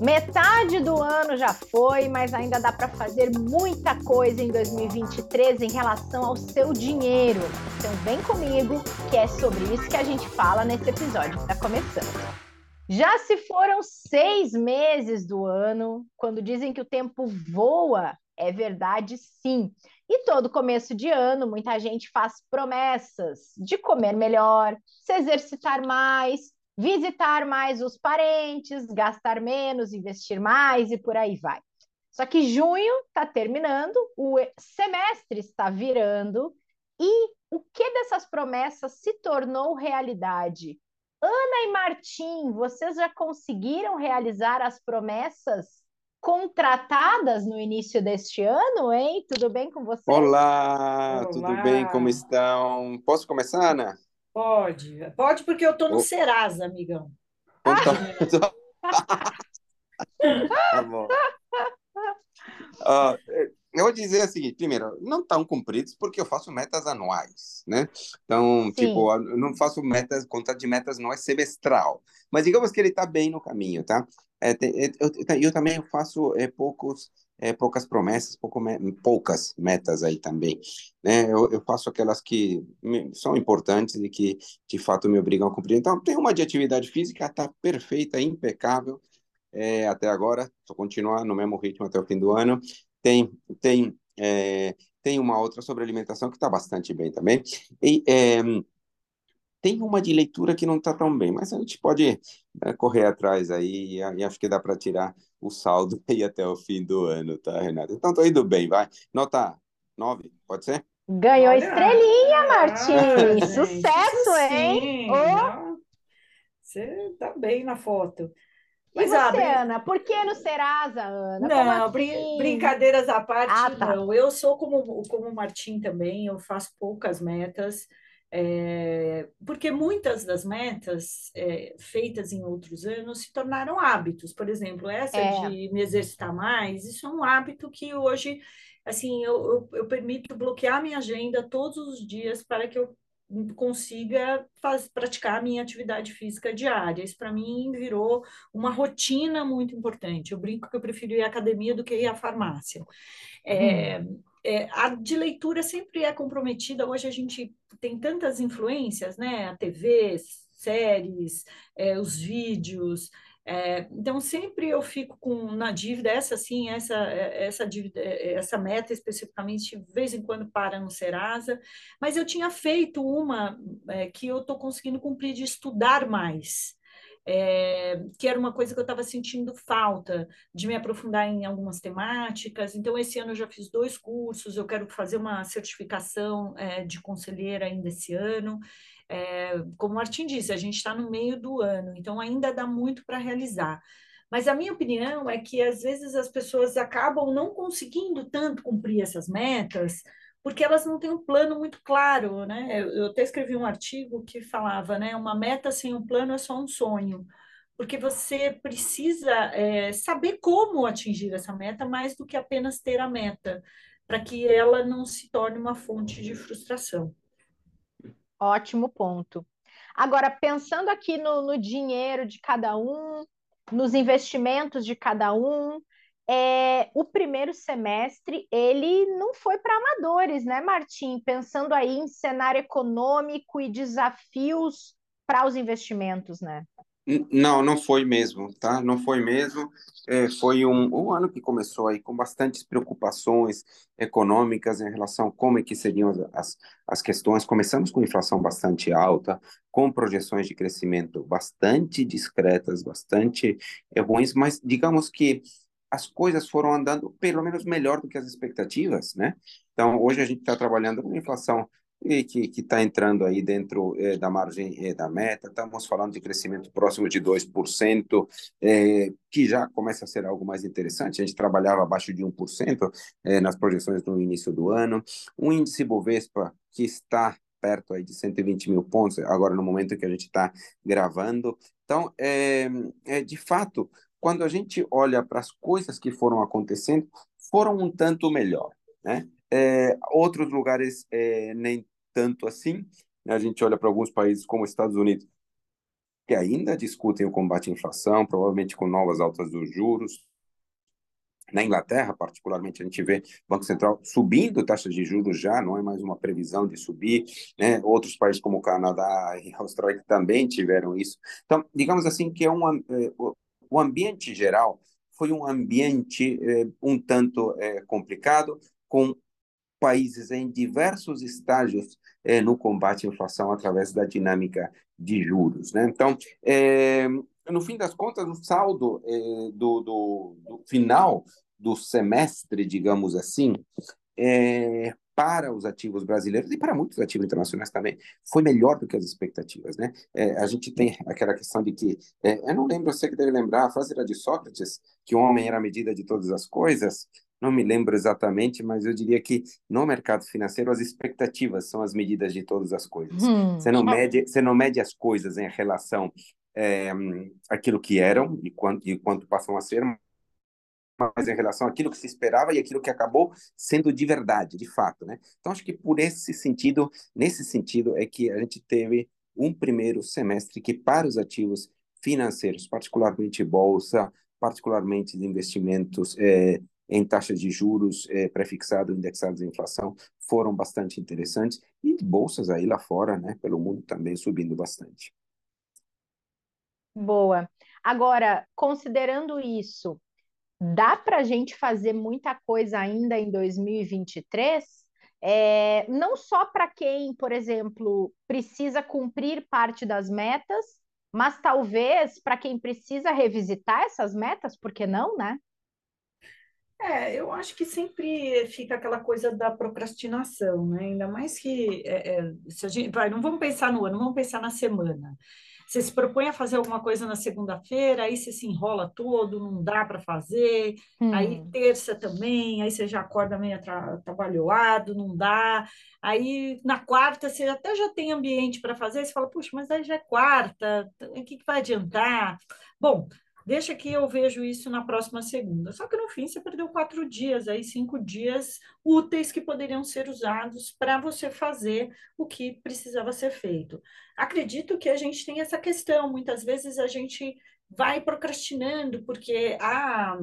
Metade do ano já foi, mas ainda dá para fazer muita coisa em 2023 em relação ao seu dinheiro. Então vem comigo, que é sobre isso que a gente fala nesse episódio que está começando. Já se foram seis meses do ano, quando dizem que o tempo voa, é verdade sim. E todo começo de ano, muita gente faz promessas de comer melhor, se exercitar mais, visitar mais os parentes, gastar menos, investir mais e por aí vai. Só que junho está terminando, o semestre está virando e o que dessas promessas se tornou realidade? Ana e Martim, vocês já conseguiram realizar as promessas contratadas no início deste ano, hein? Tudo bem com vocês? Olá, Olá. tudo bem? Como estão? Posso começar, Ana? Pode, pode porque eu estou no oh. Serasa, amigão. Então, tá bom. Uh, eu vou dizer o seguinte, primeiro, não estão cumpridos porque eu faço metas anuais, né? Então, Sim. tipo, eu não faço metas, conta de metas não é semestral, mas digamos que ele está bem no caminho, tá? É, é eu, eu, eu, também faço é, poucos é, poucas promessas, pouco, poucas metas aí também. Né? Eu, eu faço aquelas que são importantes e que de fato me obrigam a cumprir. Então, tem uma de atividade física, está perfeita, impecável é, até agora, vou continuar no mesmo ritmo até o fim do ano. Tem, tem, é, tem uma outra sobre alimentação que está bastante bem também. E, é, tem uma de leitura que não está tão bem, mas a gente pode né, correr atrás aí e, acho que dá para tirar o saldo aí até o fim do ano, tá, Renata? Então, tô indo bem, vai. Nota 9, pode ser? Ganhou Olha, estrelinha, Martim! Ah, Sucesso, hein? Oh. Você tá bem na foto. Mas, e você, Ana? Por que no Serasa, Ana? Não, assim? brincadeiras à parte, ah, tá. não. Eu sou como, como o Martim também, eu faço poucas metas. É, porque muitas das metas é, feitas em outros anos se tornaram hábitos. Por exemplo, essa é. de me exercitar mais, isso é um hábito que hoje, assim, eu, eu, eu permito bloquear minha agenda todos os dias para que eu consiga faz, praticar a minha atividade física diária. Isso para mim virou uma rotina muito importante. Eu brinco que eu prefiro ir à academia do que ir à farmácia. É, hum é, a de leitura sempre é comprometida. Hoje a gente tem tantas influências, né? A TV, séries, é, os vídeos. É, então sempre eu fico com na dívida essa sim essa essa dívida essa meta especificamente de vez em quando para no Serasa mas eu tinha feito uma é, que eu estou conseguindo cumprir de estudar mais é, que era uma coisa que eu estava sentindo falta de me aprofundar em algumas temáticas. Então, esse ano eu já fiz dois cursos, eu quero fazer uma certificação é, de conselheira ainda esse ano. É, como o Martin disse, a gente está no meio do ano, então ainda dá muito para realizar. Mas a minha opinião é que às vezes as pessoas acabam não conseguindo tanto cumprir essas metas, porque elas não têm um plano muito claro, né? Eu até escrevi um artigo que falava, né? Uma meta sem um plano é só um sonho, porque você precisa é, saber como atingir essa meta mais do que apenas ter a meta, para que ela não se torne uma fonte de frustração. Ótimo ponto. Agora, pensando aqui no, no dinheiro de cada um, nos investimentos de cada um, é, o primeiro semestre ele não foi para amadores, né, Martim? Pensando aí em cenário econômico e desafios para os investimentos, né? Não, não foi mesmo, tá? Não foi mesmo. É, foi um, um ano que começou aí com bastantes preocupações econômicas em relação a como é que seriam as, as questões. Começamos com inflação bastante alta, com projeções de crescimento bastante discretas, bastante ruins, mas digamos que as coisas foram andando pelo menos melhor do que as expectativas, né? Então, hoje a gente está trabalhando com inflação que está entrando aí dentro eh, da margem eh, da meta, estamos falando de crescimento próximo de 2%, eh, que já começa a ser algo mais interessante, a gente trabalhava abaixo de 1% eh, nas projeções no início do ano, um índice Bovespa que está perto aí de 120 mil pontos, agora no momento que a gente está gravando, então, é, é, de fato, quando a gente olha para as coisas que foram acontecendo, foram um tanto melhor, né? É, outros lugares é, nem tanto assim. Né? A gente olha para alguns países como Estados Unidos, que ainda discutem o combate à inflação, provavelmente com novas altas dos juros. Na Inglaterra, particularmente, a gente vê o Banco Central subindo taxas de juros já, não é mais uma previsão de subir. Né? Outros países como o Canadá e a Austrália também tiveram isso. Então, digamos assim que é um, é, o ambiente geral foi um ambiente é, um tanto é, complicado, com países em diversos estágios é, no combate à inflação através da dinâmica de juros. Né? Então, é, no fim das contas, o saldo é, do, do, do, final do semestre, digamos assim, é, para os ativos brasileiros e para muitos ativos internacionais também, foi melhor do que as expectativas. Né? É, a gente tem aquela questão de que, é, eu não lembro, você que deve lembrar, a frase era de Sócrates, que o homem era a medida de todas as coisas, não me lembro exatamente, mas eu diria que no mercado financeiro as expectativas são as medidas de todas as coisas. Hum. Você, não mede, você não mede as coisas em relação é, àquilo que eram e quanto, e quanto passam a ser, mas em relação àquilo que se esperava e aquilo que acabou sendo de verdade, de fato, né? Então acho que por esse sentido, nesse sentido é que a gente teve um primeiro semestre que para os ativos financeiros, particularmente bolsa, particularmente de investimentos é, em taxas de juros é, prefixados, indexados à inflação, foram bastante interessantes, e bolsas aí lá fora, né, pelo mundo também subindo bastante. Boa. Agora, considerando isso, dá para a gente fazer muita coisa ainda em 2023? É, não só para quem, por exemplo, precisa cumprir parte das metas, mas talvez para quem precisa revisitar essas metas, por que não, né? É, eu acho que sempre fica aquela coisa da procrastinação, né? Ainda mais que é, é, se a gente vai, não vamos pensar no ano, vamos pensar na semana. Você se propõe a fazer alguma coisa na segunda-feira, aí você se enrola todo, não dá para fazer. Hum. Aí terça também, aí você já acorda meio trabalhado, não dá. Aí na quarta você até já tem ambiente para fazer, você fala, puxa, mas aí já é quarta, o que, que vai adiantar? Bom, Deixa que eu vejo isso na próxima segunda. Só que no fim você perdeu quatro dias, aí cinco dias úteis que poderiam ser usados para você fazer o que precisava ser feito. Acredito que a gente tem essa questão. Muitas vezes a gente vai procrastinando porque ah,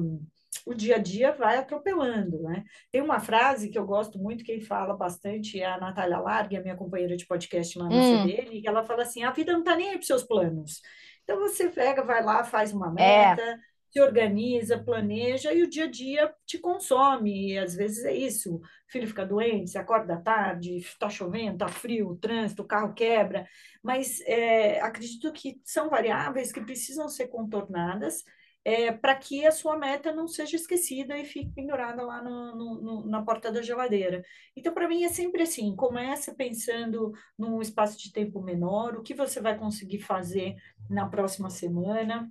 o dia a dia vai atropelando, né? Tem uma frase que eu gosto muito, quem fala bastante é a Natália Largue, a minha companheira de podcast lá no hum. CDL, que ela fala assim: a vida não está nem aí para seus planos. Então você pega, vai lá, faz uma é. meta, é. se organiza, planeja e o dia a dia te consome. E às vezes é isso. O filho fica doente, você acorda da tarde, está chovendo, está frio, o trânsito, o carro quebra. Mas é, acredito que são variáveis que precisam ser contornadas é, para que a sua meta não seja esquecida e fique pendurada lá no, no, na porta da geladeira. Então, para mim, é sempre assim: começa pensando num espaço de tempo menor, o que você vai conseguir fazer na próxima semana.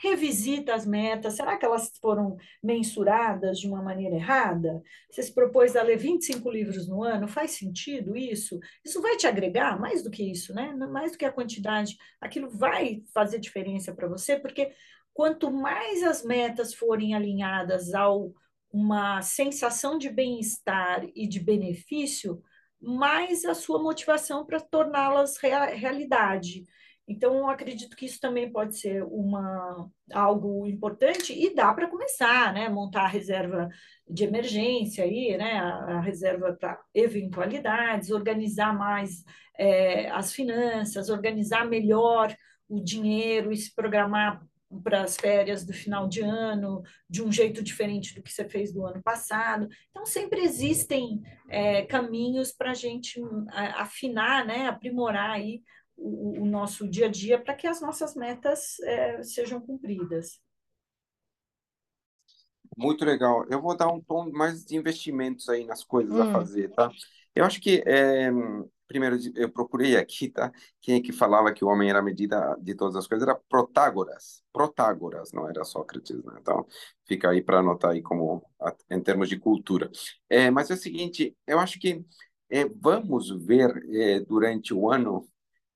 Revisita as metas, será que elas foram mensuradas de uma maneira errada? Você se propôs a ler 25 livros no ano, faz sentido isso? Isso vai te agregar mais do que isso, né? Mais do que a quantidade, aquilo vai fazer diferença para você, porque quanto mais as metas forem alinhadas a uma sensação de bem-estar e de benefício, mais a sua motivação para torná-las realidade. Então, acredito que isso também pode ser uma, algo importante e dá para começar, né? Montar a reserva de emergência aí, né? A, a reserva para eventualidades, organizar mais é, as finanças, organizar melhor o dinheiro e se programar para as férias do final de ano de um jeito diferente do que você fez do ano passado. Então, sempre existem é, caminhos para a gente afinar, né, aprimorar aí o, o, nosso dia a dia para que as nossas metas é, sejam cumpridas. Muito legal. Eu vou dar um tom mais de investimentos aí nas coisas hum. a fazer, tá? Eu acho que é, primeiro eu procurei aqui, tá? Quem é que falava que o homem era a medida de todas as coisas era Protágoras. Protágoras, não era Sócrates, né? Então, fica aí para anotar aí como em termos de cultura. É, mas é o seguinte, eu acho que é, vamos ver é, durante o ano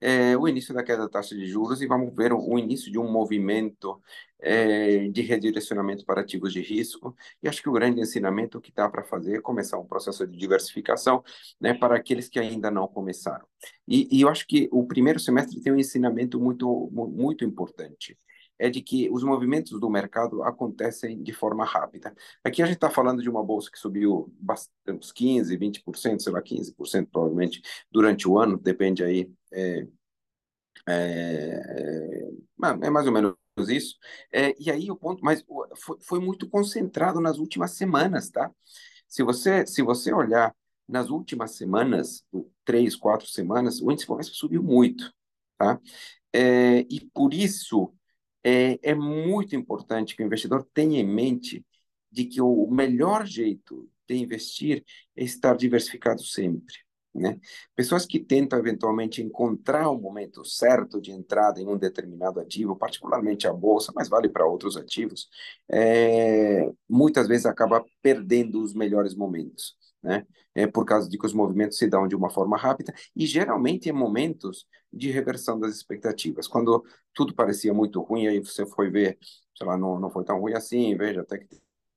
é, o início da queda da taxa de juros e vamos ver o, o início de um movimento é, de redirecionamento para ativos de risco. E acho que o grande ensinamento que dá para fazer é começar um processo de diversificação né, para aqueles que ainda não começaram. E, e eu acho que o primeiro semestre tem um ensinamento muito, muito importante é de que os movimentos do mercado acontecem de forma rápida. Aqui a gente está falando de uma bolsa que subiu uns 15%, 20%, sei lá, 15% provavelmente durante o ano, depende aí. É, é, é, é mais ou menos isso. É, e aí o ponto, mas foi, foi muito concentrado nas últimas semanas, tá? Se você, se você olhar nas últimas semanas, três, quatro semanas, o índice Bovespa subiu muito, tá? É, e por isso é, é muito importante que o investidor tenha em mente de que o melhor jeito de investir é estar diversificado sempre. Né? Pessoas que tentam eventualmente encontrar o momento certo de entrada em um determinado ativo, particularmente a bolsa, mas vale para outros ativos, é, muitas vezes acaba perdendo os melhores momentos. Né? É por causa de que os movimentos se dão de uma forma rápida e geralmente em momentos de reversão das expectativas. Quando tudo parecia muito ruim, aí você foi ver, sei lá, não, não foi tão ruim assim, veja até que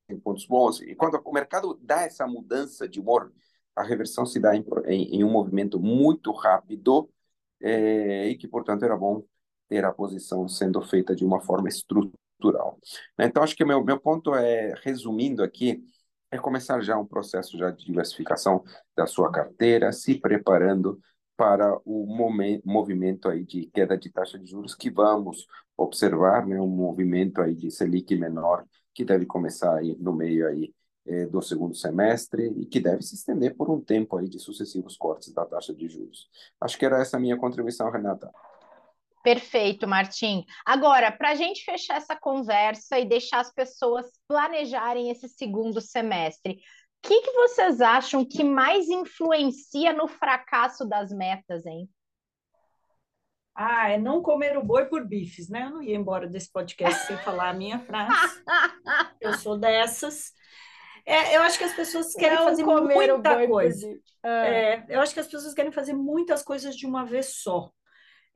tem pontos bons. E quando o mercado dá essa mudança de humor, a reversão se dá em, em, em um movimento muito rápido é, e que, portanto, era bom ter a posição sendo feita de uma forma estrutural. Então, acho que meu, meu ponto é, resumindo aqui, é começar já um processo já de diversificação da sua carteira, se preparando para o momento, movimento aí de queda de taxa de juros que vamos observar, né, um movimento aí de Selic menor que deve começar aí no meio aí eh, do segundo semestre e que deve se estender por um tempo aí de sucessivos cortes da taxa de juros. Acho que era essa a minha contribuição, Renata. Perfeito, Martim. Agora, para a gente fechar essa conversa e deixar as pessoas planejarem esse segundo semestre, o que, que vocês acham que mais influencia no fracasso das metas, hein? Ah, é não comer o boi por bifes, né? Eu não ia embora desse podcast sem falar a minha frase. Eu sou dessas. É, eu acho que as pessoas querem não fazer muita coisa. Ah. É, eu acho que as pessoas querem fazer muitas coisas de uma vez só.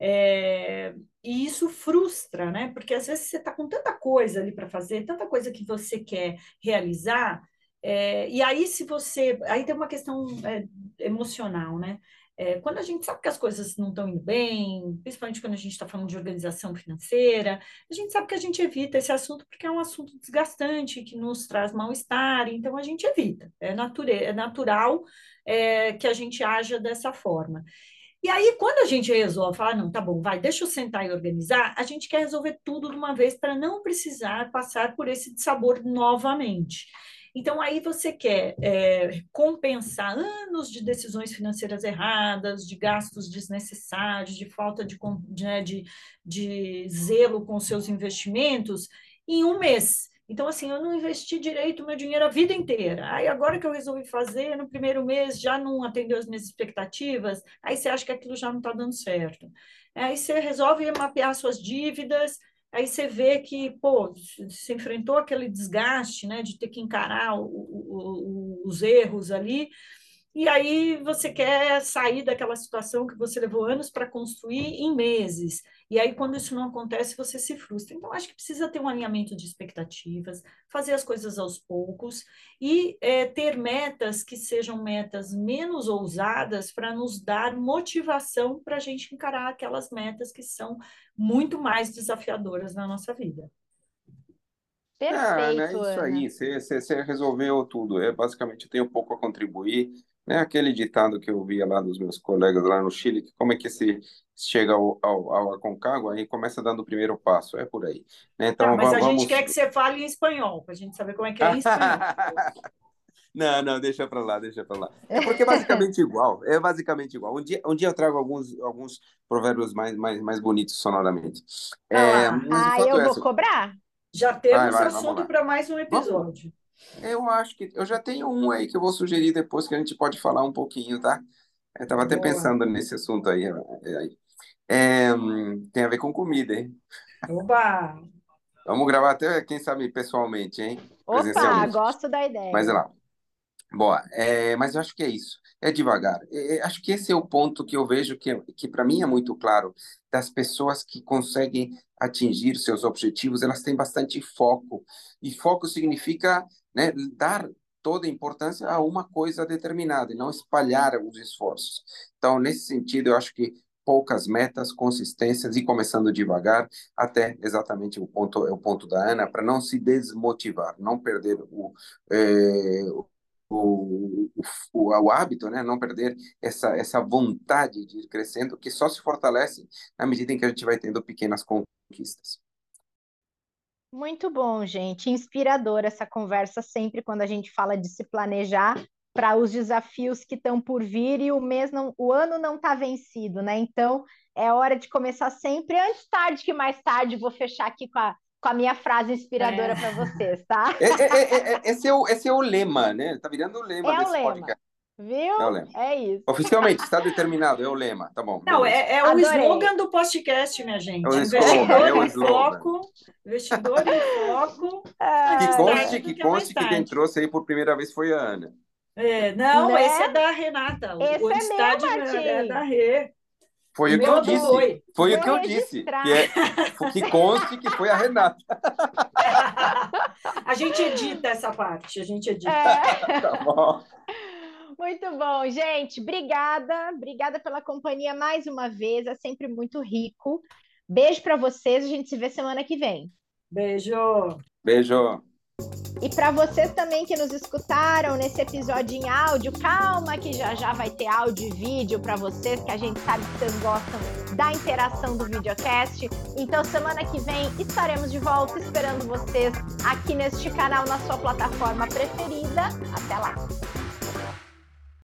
É, e isso frustra, né? Porque às vezes você está com tanta coisa ali para fazer, tanta coisa que você quer realizar, é, e aí se você. Aí tem uma questão é, emocional, né? É, quando a gente sabe que as coisas não estão indo bem, principalmente quando a gente está falando de organização financeira, a gente sabe que a gente evita esse assunto porque é um assunto desgastante, que nos traz mal-estar, então a gente evita. É, nature, é natural é, que a gente haja dessa forma. E aí, quando a gente resolve falar, não, tá bom, vai, deixa eu sentar e organizar, a gente quer resolver tudo de uma vez para não precisar passar por esse sabor novamente. Então, aí você quer é, compensar anos de decisões financeiras erradas, de gastos desnecessários, de falta de, né, de, de zelo com seus investimentos em um mês. Então, assim, eu não investi direito o meu dinheiro a vida inteira. Aí, agora que eu resolvi fazer, no primeiro mês já não atendeu as minhas expectativas, aí você acha que aquilo já não está dando certo. Aí você resolve mapear suas dívidas, aí você vê que, pô, você enfrentou aquele desgaste, né, de ter que encarar o, o, os erros ali, e aí você quer sair daquela situação que você levou anos para construir em meses. E aí, quando isso não acontece, você se frustra. Então, acho que precisa ter um alinhamento de expectativas, fazer as coisas aos poucos e é, ter metas que sejam metas menos ousadas para nos dar motivação para a gente encarar aquelas metas que são muito mais desafiadoras na nossa vida. Perfeito. Ah, né, isso aí, você, resolveu tudo. É, basicamente, eu tenho pouco a contribuir né? Aquele ditado que eu via lá dos meus colegas lá no Chile, que como é que se chega ao, ao, ao Aconcagua, aí começa dando o primeiro passo, é por aí. Né? Então, tá, mas a vamos... gente quer que você fale em espanhol, para a gente saber como é que é em espanhol. Não, não, deixa para lá, deixa para lá. É porque é basicamente igual, é basicamente igual. Um dia, um dia eu trago alguns, alguns provérbios mais, mais, mais bonitos sonoramente. É, ah, ah eu é vou cobrar? Já temos vai, vai, assunto para mais um episódio. Eu acho que eu já tenho um aí que eu vou sugerir depois que a gente pode falar um pouquinho, tá? Eu estava até pensando nesse assunto aí. É, é, tem a ver com comida, hein? Oba! Vamos gravar até, quem sabe, pessoalmente, hein? Opa, gosto da ideia. Mas lá. Boa, é, mas eu acho que é isso, é devagar. É, é acho que esse é o ponto que eu vejo que, que para mim é muito claro, das pessoas que conseguem atingir seus objetivos, elas têm bastante foco, e foco significa né, dar toda a importância a uma coisa determinada, e não espalhar os esforços. Então, nesse sentido, eu acho que poucas metas, consistências e começando devagar, até exatamente o ponto é o ponto da Ana, para não se desmotivar, não perder o, é, o, o, o, hábito, né? não perder essa, essa vontade de ir crescendo, que só se fortalece na medida em que a gente vai tendo pequenas conquistas. Muito bom, gente. Inspiradora essa conversa sempre quando a gente fala de se planejar para os desafios que estão por vir e o mês não, o ano não está vencido, né? Então é hora de começar sempre antes tarde que mais tarde. Vou fechar aqui com a, com a minha frase inspiradora é. para vocês, tá? É, é, é, esse, é o, esse é o lema, né? Tá virando o lema é desse o lema. podcast. Viu? É, o lema. é isso. Oficialmente, está determinado, é o lema, tá bom. Não, é, é o slogan do podcast, minha gente. É o slogan, é o slogan. Foco, investidor em foco. que conste, que, conste que quem trouxe aí por primeira vez foi a Ana. É, não, né? esse é da Renata. Esse o estádio é, é da Rê. Foi o, que eu disse. Foi, foi o que eu disse. Que, é, que conste que foi a Renata. a gente edita essa parte, a gente edita. É. tá bom. Muito bom, gente. Obrigada, obrigada pela companhia mais uma vez. É sempre muito rico. Beijo para vocês. A gente se vê semana que vem. Beijo. Beijo. E para vocês também que nos escutaram nesse episódio em áudio, calma que já já vai ter áudio e vídeo para vocês, que a gente sabe que vocês gostam da interação do videocast. Então semana que vem estaremos de volta esperando vocês aqui neste canal na sua plataforma preferida. Até lá.